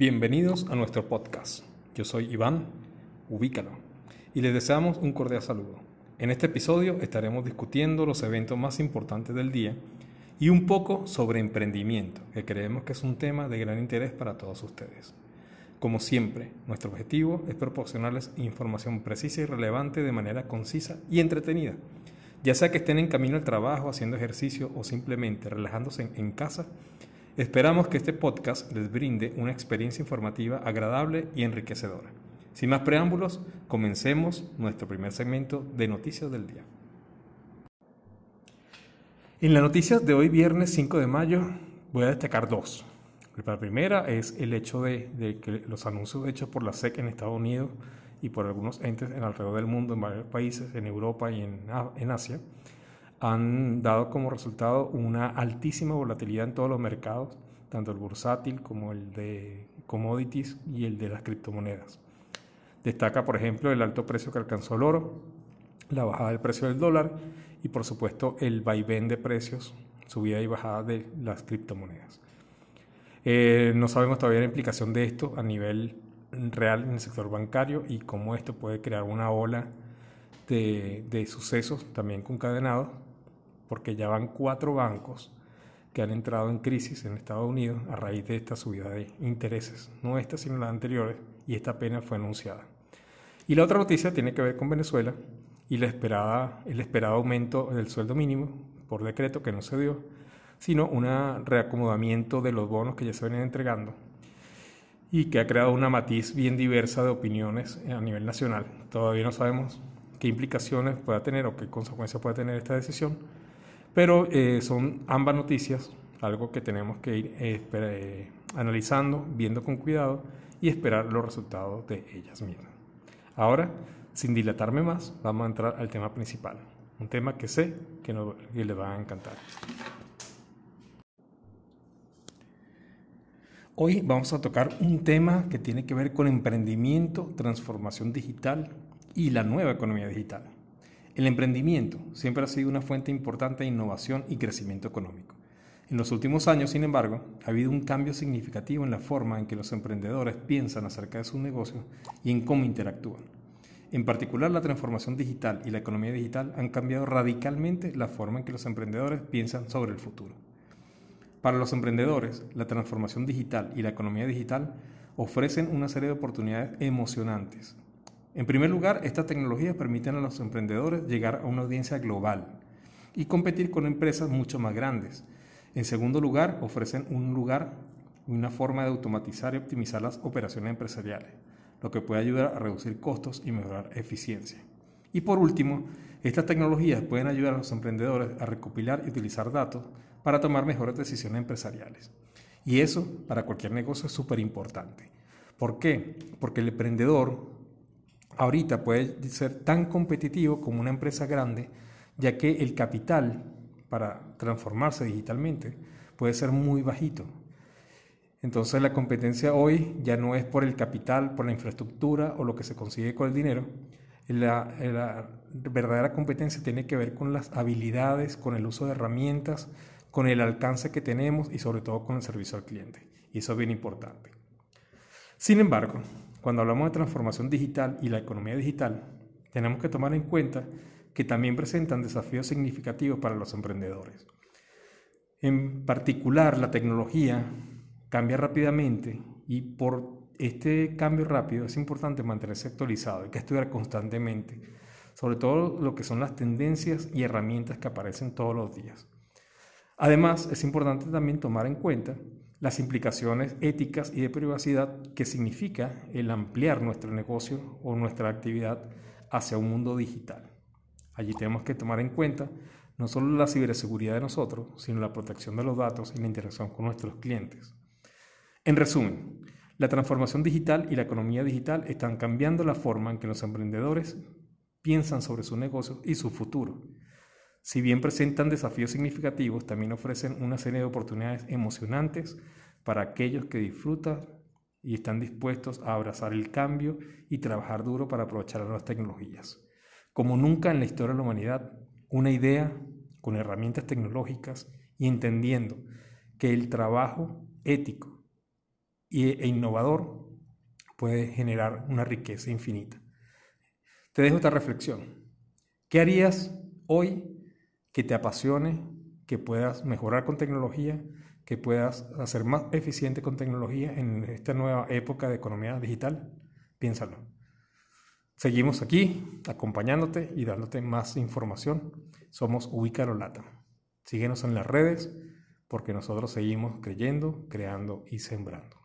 Bienvenidos a nuestro podcast. Yo soy Iván, ubícalo, y les deseamos un cordial saludo. En este episodio estaremos discutiendo los eventos más importantes del día y un poco sobre emprendimiento, que creemos que es un tema de gran interés para todos ustedes. Como siempre, nuestro objetivo es proporcionarles información precisa y relevante de manera concisa y entretenida. Ya sea que estén en camino al trabajo, haciendo ejercicio o simplemente relajándose en casa, Esperamos que este podcast les brinde una experiencia informativa agradable y enriquecedora. Sin más preámbulos, comencemos nuestro primer segmento de Noticias del Día. En las noticias de hoy, viernes 5 de mayo, voy a destacar dos. La primera es el hecho de, que los anuncios hechos por la SEC en Estados Unidos y por algunos entes en alrededor del mundo, en varios países, en Europa y en, en Asia, han dado como resultado una altísima volatilidad en todos los mercados, tanto el bursátil como el de commodities y el de las criptomonedas. Destaca, por ejemplo, el alto precio que alcanzó el oro, la bajada del precio del dólar y, por supuesto, el vaivén de precios, subida y bajada de las criptomonedas. Eh, no sabemos todavía la implicación de esto a nivel real en el sector bancario y cómo esto puede crear una ola de, de sucesos también concadenados porque ya van cuatro bancos que han entrado en crisis en Estados Unidos a raíz de esta subida de intereses, no esta sino las anteriores, y esta pena fue anunciada. Y la otra noticia tiene que ver con Venezuela y la esperada, el esperado aumento del sueldo mínimo por decreto que no se dio, sino un reacomodamiento de los bonos que ya se venían entregando y que ha creado una matiz bien diversa de opiniones a nivel nacional. Todavía no sabemos qué implicaciones pueda tener o qué consecuencias puede tener esta decisión, pero eh, son ambas noticias, algo que tenemos que ir eh, eh, analizando, viendo con cuidado y esperar los resultados de ellas mismas. Ahora, sin dilatarme más, vamos a entrar al tema principal, un tema que sé que, no, que les va a encantar. Hoy vamos a tocar un tema que tiene que ver con emprendimiento, transformación digital y la nueva economía digital. El emprendimiento siempre ha sido una fuente importante de innovación y crecimiento económico. En los últimos años, sin embargo, ha habido un cambio significativo en la forma en que los emprendedores piensan acerca de sus negocios y en cómo interactúan. En particular, la transformación digital y la economía digital han cambiado radicalmente la forma en que los emprendedores piensan sobre el futuro. Para los emprendedores, la transformación digital y la economía digital ofrecen una serie de oportunidades emocionantes en primer lugar, estas tecnologías permiten a los emprendedores llegar a una audiencia global y competir con empresas mucho más grandes. En segundo lugar, ofrecen un lugar, una forma de automatizar y optimizar las operaciones empresariales, lo que puede ayudar a reducir costos y mejorar eficiencia. Y por último, estas tecnologías pueden ayudar a los emprendedores a recopilar y utilizar datos para tomar mejores decisiones empresariales. Y eso para cualquier negocio es súper importante. ¿Por qué? Porque el emprendedor ahorita puede ser tan competitivo como una empresa grande, ya que el capital para transformarse digitalmente puede ser muy bajito. Entonces la competencia hoy ya no es por el capital, por la infraestructura o lo que se consigue con el dinero. La, verdadera competencia tiene que ver con las habilidades, con el uso de herramientas, con el alcance que tenemos y sobre todo con el servicio al cliente. Y eso es bien importante. Sin embargo, cuando hablamos de transformación digital y la economía digital, tenemos que tomar en cuenta que también presentan desafíos significativos para los emprendedores. En particular, la tecnología cambia rápidamente y por este cambio rápido es importante mantenerse actualizado, hay que estudiar constantemente, sobre todo lo que son las tendencias y herramientas que aparecen todos los días. Además, es importante también tomar en cuenta las implicaciones éticas y de privacidad que significa el ampliar nuestro negocio o nuestra actividad hacia un mundo digital. Allí tenemos que tomar en cuenta no solo la ciberseguridad de nosotros, sino la protección de los datos y la interacción con nuestros clientes. En resumen, la transformación digital y la economía digital están cambiando la forma en que los emprendedores piensan sobre su negocio y su futuro. Si bien presentan desafíos significativos, también ofrecen una serie de oportunidades emocionantes para aquellos que disfrutan y están dispuestos a abrazar el cambio y trabajar duro para aprovechar las nuevas tecnologías. Como nunca en la historia de la humanidad, una idea con herramientas tecnológicas y entendiendo que el trabajo ético e innovador puede generar una riqueza infinita. Te dejo esta reflexión. ¿Qué harías hoy que te apasione, que puedas mejorar con tecnología, que puedas hacer más eficiente con tecnología en esta nueva época de economía digital? Piénsalo. Seguimos aquí acompañándote y dándote más información. Somos Ubícalo Lata. Síguenos en las redes porque nosotros seguimos creyendo, creando y sembrando.